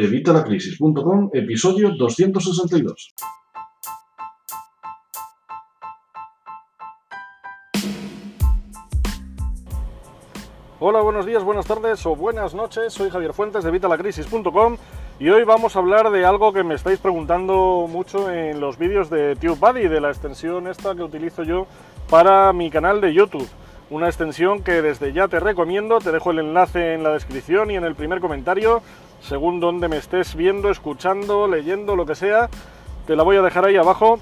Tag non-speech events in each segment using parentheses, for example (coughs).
Evitalacrisis.com, episodio 262. Hola, buenos días, buenas tardes o buenas noches. Soy Javier Fuentes de Evitalacrisis.com y hoy vamos a hablar de algo que me estáis preguntando mucho en los vídeos de TubeBuddy, de la extensión esta que utilizo yo para mi canal de YouTube. Una extensión que desde ya te recomiendo, te dejo el enlace en la descripción y en el primer comentario, según donde me estés viendo, escuchando, leyendo, lo que sea, te la voy a dejar ahí abajo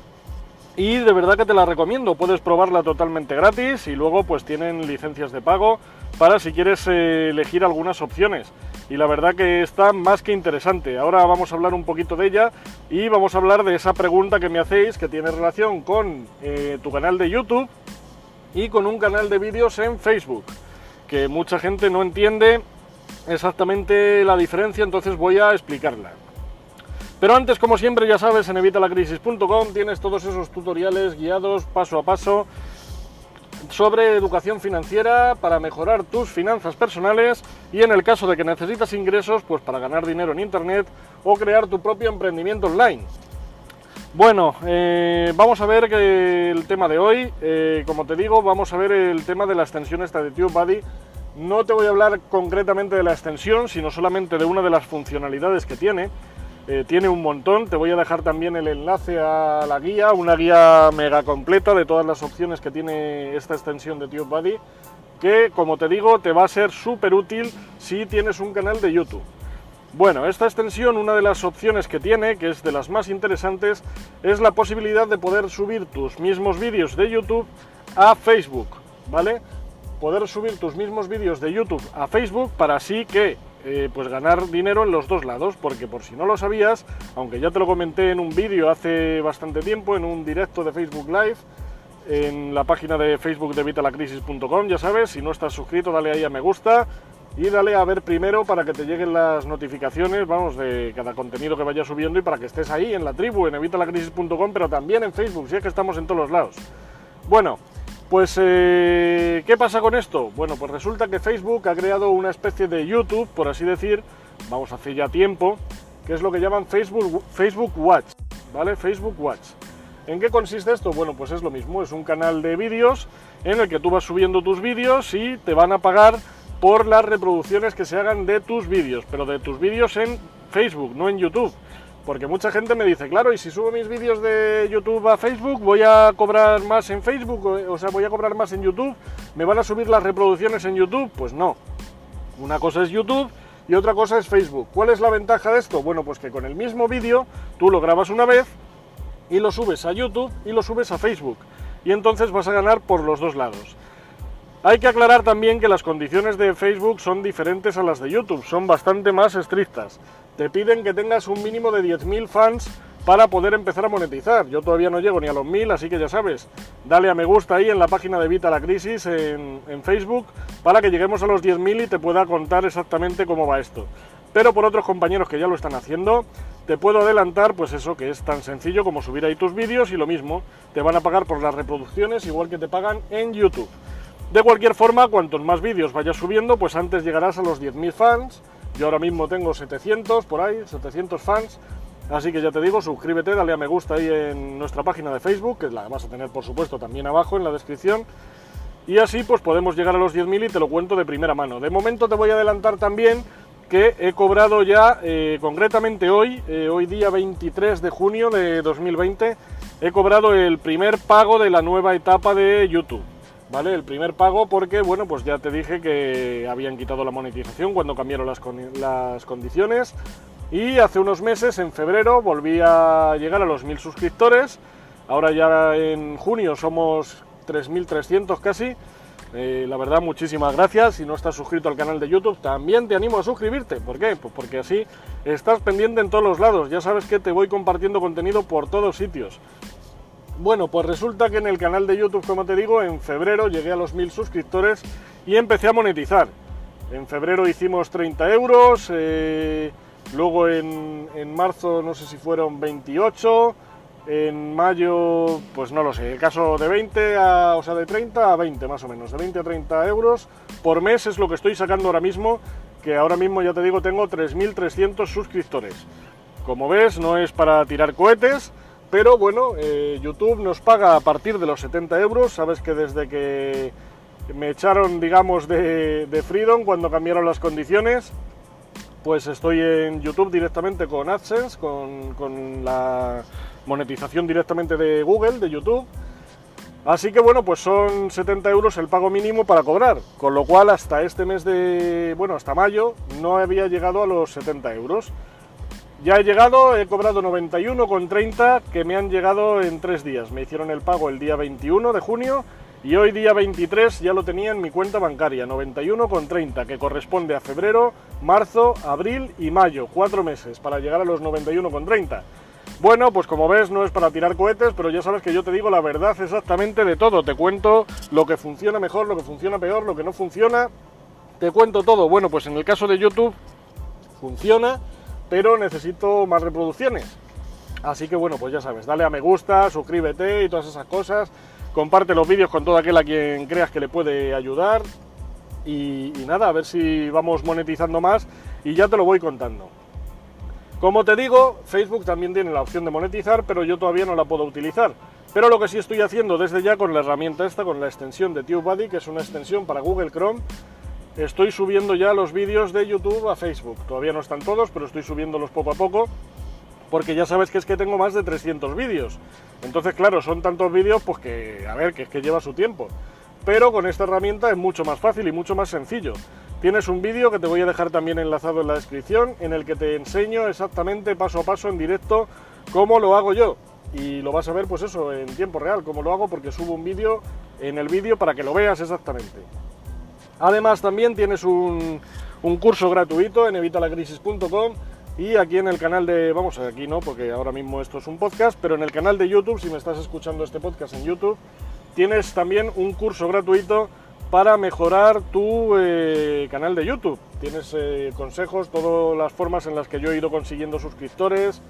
y de verdad que te la recomiendo, puedes probarla totalmente gratis y luego pues tienen licencias de pago para si quieres eh, elegir algunas opciones. Y la verdad que está más que interesante. Ahora vamos a hablar un poquito de ella y vamos a hablar de esa pregunta que me hacéis que tiene relación con eh, tu canal de YouTube y con un canal de vídeos en Facebook. Que mucha gente no entiende exactamente la diferencia, entonces voy a explicarla. Pero antes, como siempre, ya sabes, en evitalacrisis.com tienes todos esos tutoriales guiados paso a paso sobre educación financiera para mejorar tus finanzas personales y en el caso de que necesitas ingresos, pues para ganar dinero en Internet o crear tu propio emprendimiento online. Bueno, eh, vamos a ver el tema de hoy, eh, como te digo, vamos a ver el tema de la extensión esta de TubeBuddy. No te voy a hablar concretamente de la extensión, sino solamente de una de las funcionalidades que tiene. Eh, tiene un montón, te voy a dejar también el enlace a la guía, una guía mega completa de todas las opciones que tiene esta extensión de TubeBuddy, que como te digo te va a ser súper útil si tienes un canal de YouTube. Bueno, esta extensión, una de las opciones que tiene, que es de las más interesantes, es la posibilidad de poder subir tus mismos vídeos de YouTube a Facebook, ¿vale? Poder subir tus mismos vídeos de YouTube a Facebook para así que eh, pues ganar dinero en los dos lados, porque por si no lo sabías, aunque ya te lo comenté en un vídeo hace bastante tiempo, en un directo de Facebook Live, en la página de Facebook de vitalacrisis.com, ya sabes, si no estás suscrito, dale ahí a me gusta y dale a ver primero para que te lleguen las notificaciones, vamos, de cada contenido que vaya subiendo y para que estés ahí en la tribu, en evitalacrisis.com, pero también en Facebook, si es que estamos en todos los lados. Bueno, pues, eh, ¿qué pasa con esto? Bueno, pues resulta que Facebook ha creado una especie de YouTube, por así decir, vamos hace ya tiempo, que es lo que llaman Facebook, Facebook Watch, ¿vale? Facebook Watch. ¿En qué consiste esto? Bueno, pues es lo mismo, es un canal de vídeos en el que tú vas subiendo tus vídeos y te van a pagar por las reproducciones que se hagan de tus vídeos, pero de tus vídeos en Facebook, no en YouTube. Porque mucha gente me dice, claro, y si subo mis vídeos de YouTube a Facebook, voy a cobrar más en Facebook, o sea, voy a cobrar más en YouTube, ¿me van a subir las reproducciones en YouTube? Pues no. Una cosa es YouTube y otra cosa es Facebook. ¿Cuál es la ventaja de esto? Bueno, pues que con el mismo vídeo tú lo grabas una vez y lo subes a YouTube y lo subes a Facebook. Y entonces vas a ganar por los dos lados. Hay que aclarar también que las condiciones de Facebook son diferentes a las de YouTube, son bastante más estrictas te piden que tengas un mínimo de 10.000 fans para poder empezar a monetizar. Yo todavía no llego ni a los 1000, así que ya sabes, dale a me gusta ahí en la página de Vita la Crisis en, en Facebook para que lleguemos a los 10.000 y te pueda contar exactamente cómo va esto. Pero por otros compañeros que ya lo están haciendo, te puedo adelantar, pues eso, que es tan sencillo como subir ahí tus vídeos y lo mismo, te van a pagar por las reproducciones igual que te pagan en YouTube. De cualquier forma, cuantos más vídeos vayas subiendo, pues antes llegarás a los 10.000 fans, yo ahora mismo tengo 700 por ahí, 700 fans. Así que ya te digo, suscríbete, dale a me gusta ahí en nuestra página de Facebook, que la vas a tener por supuesto también abajo en la descripción. Y así pues podemos llegar a los 10.000 y te lo cuento de primera mano. De momento te voy a adelantar también que he cobrado ya, eh, concretamente hoy, eh, hoy día 23 de junio de 2020, he cobrado el primer pago de la nueva etapa de YouTube. ¿Vale? El primer pago porque, bueno, pues ya te dije que habían quitado la monetización cuando cambiaron las, condiciones y hace unos meses, en febrero, volví a llegar a los 1000 suscriptores. Ahora ya en junio somos 3300 casi. Eh, la verdad, muchísimas gracias. Si no estás suscrito al canal de YouTube, también te animo a suscribirte. ¿Por qué? Pues porque así estás pendiente en todos los lados. Ya sabes que te voy compartiendo contenido por todos sitios. Bueno, pues resulta que en el canal de YouTube, como te digo, en febrero llegué a los mil suscriptores y empecé a monetizar. En febrero hicimos 30 euros, eh, luego en, marzo no sé si fueron 28, en mayo, pues no lo sé, el caso de 20, a, o sea, de 30 a 20 más o menos, de 20 a 30 euros por mes es lo que estoy sacando ahora mismo, que ahora mismo ya te digo tengo 3.300 suscriptores. Como ves, no es para tirar cohetes, pero bueno, eh, YouTube nos paga a partir de los 70 euros. Sabes que desde que me echaron, digamos, de, Freedom, cuando cambiaron las condiciones, pues estoy en YouTube directamente con AdSense, con, con la monetización directamente de Google, de YouTube. Así que bueno, pues son 70 euros el pago mínimo para cobrar, con lo cual hasta este mes de, bueno, hasta mayo no había llegado a los 70 euros. Ya he llegado, he cobrado 91,30 que me han llegado en tres días. Me hicieron el pago el día 21 de junio y hoy día 23 ya lo tenía en mi cuenta bancaria, 91,30, que corresponde a febrero, marzo, abril y mayo, cuatro meses para llegar a los 91,30. Bueno, pues como ves no es para tirar cohetes, pero ya sabes que yo te digo la verdad exactamente de todo. Te cuento lo que funciona mejor, lo que funciona peor, lo que no funciona. Te cuento todo. Bueno, pues en el caso de YouTube funciona, pero necesito más reproducciones. Así que bueno, pues ya sabes, dale a me gusta, suscríbete y todas esas cosas. Comparte los vídeos con todo aquel a quien creas que le puede ayudar. Y, nada, a ver si vamos monetizando más y ya te lo voy contando. Como te digo, Facebook también tiene la opción de monetizar, pero yo todavía no la puedo utilizar. Pero lo que sí estoy haciendo desde ya con la herramienta esta, con la extensión de TubeBuddy, que es una extensión para Google Chrome, estoy subiendo ya los vídeos de YouTube a Facebook. Todavía no están todos, pero estoy subiéndolos poco a poco, porque ya sabes que es que tengo más de 300 vídeos. Entonces, claro, son tantos vídeos, pues que, a ver, que es que lleva su tiempo. Pero con esta herramienta es mucho más fácil y mucho más sencillo. Tienes un vídeo que te voy a dejar también enlazado en la descripción en el que te enseño exactamente paso a paso en directo cómo lo hago yo. Y lo vas a ver pues eso en tiempo real, cómo lo hago porque subo un vídeo en el vídeo para que lo veas exactamente. Además también tienes un, curso gratuito en evitalacrisis.com y aquí en el canal de, vamos, aquí no, porque ahora mismo esto es un podcast, pero en el canal de YouTube, si me estás escuchando este podcast en YouTube, tienes también un curso gratuito para mejorar tu eh, canal de YouTube. Tienes eh, consejos, todas las formas en las que yo he ido consiguiendo suscriptores,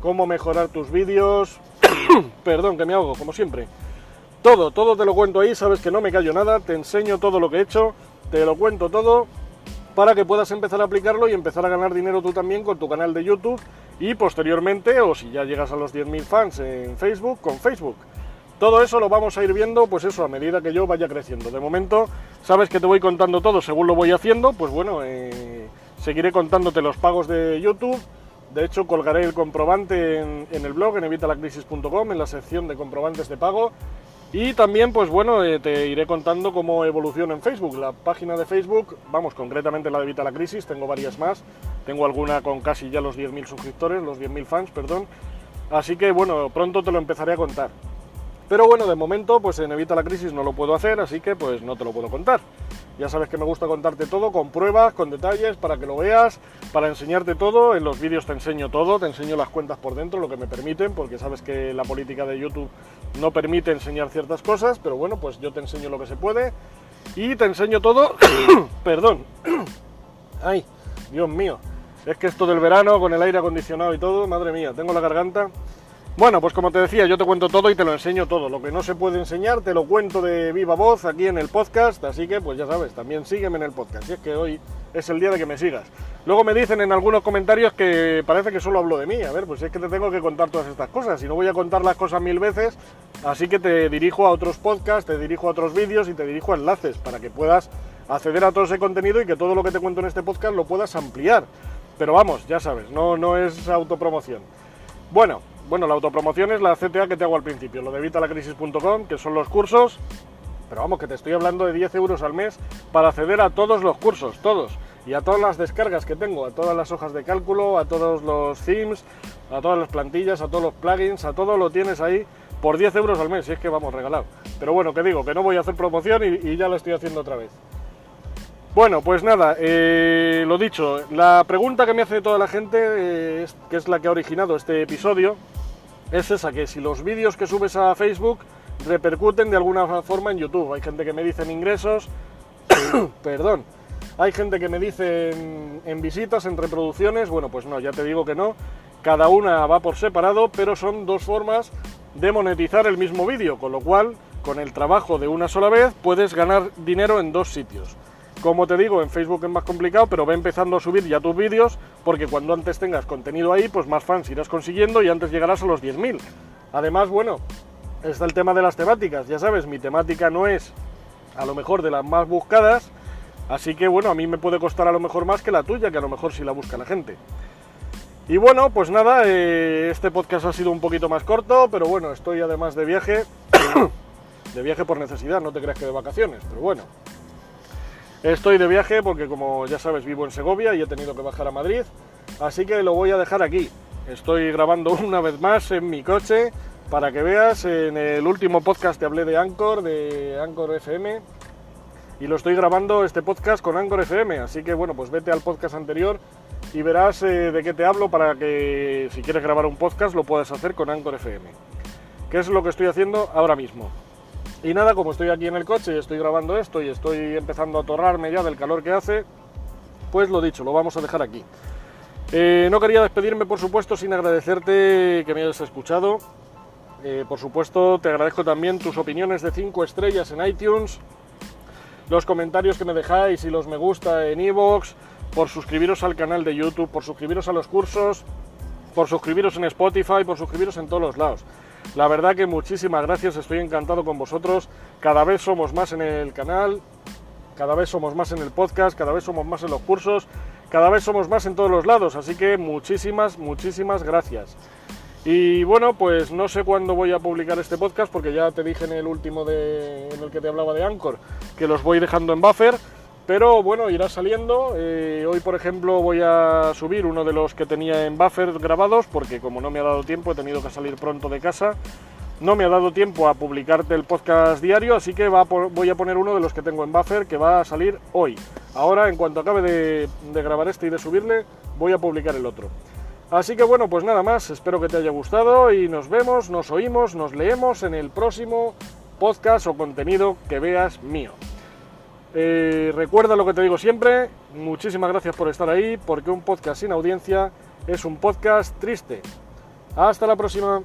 cómo mejorar tus vídeos. (coughs) Perdón, que me ahogo, como siempre. Todo, todo te lo cuento ahí, sabes que no me callo nada, te enseño todo lo que he hecho, te lo cuento todo para que puedas empezar a aplicarlo y empezar a ganar dinero tú también con tu canal de YouTube y posteriormente, o si ya llegas a los 10.000 fans en Facebook, con Facebook. Todo eso lo vamos a ir viendo, pues eso, a medida que yo vaya creciendo. De momento, sabes que te voy contando todo según lo voy haciendo, pues bueno, eh, seguiré contándote los pagos de YouTube. De hecho, colgaré el comprobante en, en el blog, en evitalacrisis.com, en la sección de comprobantes de pago. Y también, pues bueno, eh, te iré contando cómo evoluciona en Facebook. La página de Facebook, vamos, concretamente la de Evita la Crisis, tengo varias más. Tengo alguna con casi ya los 10.000 suscriptores, los 10.000 fans, perdón. Así que bueno, pronto te lo empezaré a contar. Pero bueno, de momento, pues en Evita la Crisis no lo puedo hacer, así que pues no te lo puedo contar. Ya sabes que me gusta contarte todo con pruebas, con detalles, para que lo veas, para enseñarte todo. En los vídeos te enseño todo, te enseño las cuentas por dentro, lo que me permiten, porque sabes que la política de YouTube no permite enseñar ciertas cosas, pero bueno, pues yo te enseño lo que se puede y te enseño todo. (coughs) Perdón. (coughs) Ay, Dios mío. Es que esto del verano con el aire acondicionado y todo, madre mía, tengo la garganta. Bueno, pues como te decía, yo te cuento todo y te lo enseño todo. Lo que no se puede enseñar, te lo cuento de viva voz aquí en el podcast. Así que, pues ya sabes, también sígueme en el podcast. Y es que hoy es el día de que me sigas. Luego me dicen en algunos comentarios que parece que solo hablo de mí. A ver, pues es que te tengo que contar todas estas cosas. Y no voy a contar las cosas mil veces. Así que te dirijo a otros podcasts, te dirijo a otros vídeos y te dirijo a enlaces para que puedas acceder a todo ese contenido y que todo lo que te cuento en este podcast lo puedas ampliar. Pero vamos, ya sabes, no, no es autopromoción. Bueno, bueno, la autopromoción es la CTA que te hago al principio, lo de evitalacrisis.com, que son los cursos, pero vamos, que te estoy hablando de 10 euros al mes para acceder a todos los cursos, todos, y a todas las descargas que tengo, a todas las hojas de cálculo, a todos los themes, a todas las plantillas, a todos los plugins, a todo lo tienes ahí por 10 euros al mes, si es que vamos, regalado. Pero bueno, que digo, que no voy a hacer promoción y, ya lo estoy haciendo otra vez. Bueno, pues nada, eh, lo dicho, la pregunta que me hace toda la gente, eh, que es la que ha originado este episodio, es esa, que si los vídeos que subes a Facebook repercuten de alguna forma en YouTube. Hay gente que me dice en ingresos, (coughs) perdón, hay gente que me dice en, en visitas, en reproducciones, bueno, pues no, ya te digo que no, cada una va por separado, pero son dos formas de monetizar el mismo vídeo, con lo cual, con el trabajo de una sola vez, puedes ganar dinero en dos sitios. Como te digo, en Facebook es más complicado, pero ve empezando a subir ya tus vídeos, porque cuando antes tengas contenido ahí, pues más fans irás consiguiendo y antes llegarás a los 10.000. Además, bueno, está el tema de las temáticas. Ya sabes, mi temática no es a lo mejor de las más buscadas, así que bueno, a mí me puede costar a lo mejor más que la tuya, que a lo mejor sí la busca la gente. Y bueno, pues nada, eh, este podcast ha sido un poquito más corto, pero bueno, estoy además de viaje, (coughs) de viaje por necesidad, no te creas que de vacaciones, pero bueno. Estoy de viaje porque como ya sabes vivo en Segovia y he tenido que bajar a Madrid, así que lo voy a dejar aquí. Estoy grabando (laughs) una vez más en mi coche para que veas, en el último podcast te hablé de Anchor, de Anchor FM, y lo estoy grabando este podcast con Anchor FM, así que bueno, pues vete al podcast anterior y verás eh, de qué te hablo para que si quieres grabar un podcast lo puedas hacer con Anchor FM, que es lo que estoy haciendo ahora mismo. Y nada, como estoy aquí en el coche y estoy grabando esto y estoy empezando a torrarme ya del calor que hace, pues lo dicho, lo vamos a dejar aquí. Eh, no quería despedirme, por supuesto, sin agradecerte que me hayas escuchado. Eh, por supuesto, te agradezco también tus opiniones de 5 estrellas en iTunes, los comentarios que me dejáis y los me gusta en iVoox, por suscribiros al canal de YouTube, por suscribiros a los cursos, por suscribiros en Spotify, por suscribiros en todos los lados. La verdad que muchísimas gracias, estoy encantado con vosotros. Cada vez somos más en el canal, cada vez somos más en el podcast, cada vez somos más en los cursos, cada vez somos más en todos los lados. Así que muchísimas, muchísimas gracias. Y bueno, pues no sé cuándo voy a publicar este podcast porque ya te dije en el último de, en el que te hablaba de Anchor que los voy dejando en buffer, pero bueno, irá saliendo. Eh, hoy, por ejemplo, voy a subir uno de los que tenía en buffer grabados porque como no me ha dado tiempo, he tenido que salir pronto de casa. No me ha dado tiempo a publicarte el podcast diario, así que voy a poner uno de los que tengo en buffer que va a salir hoy. Ahora, en cuanto acabe de grabar este y de subirle, voy a publicar el otro. Así que bueno, pues nada más, espero que te haya gustado y nos vemos, nos oímos, nos leemos en el próximo podcast o contenido que veas mío. Eh, recuerda lo que te digo siempre, muchísimas gracias por estar ahí, porque un podcast sin audiencia es un podcast triste. Hasta la próxima.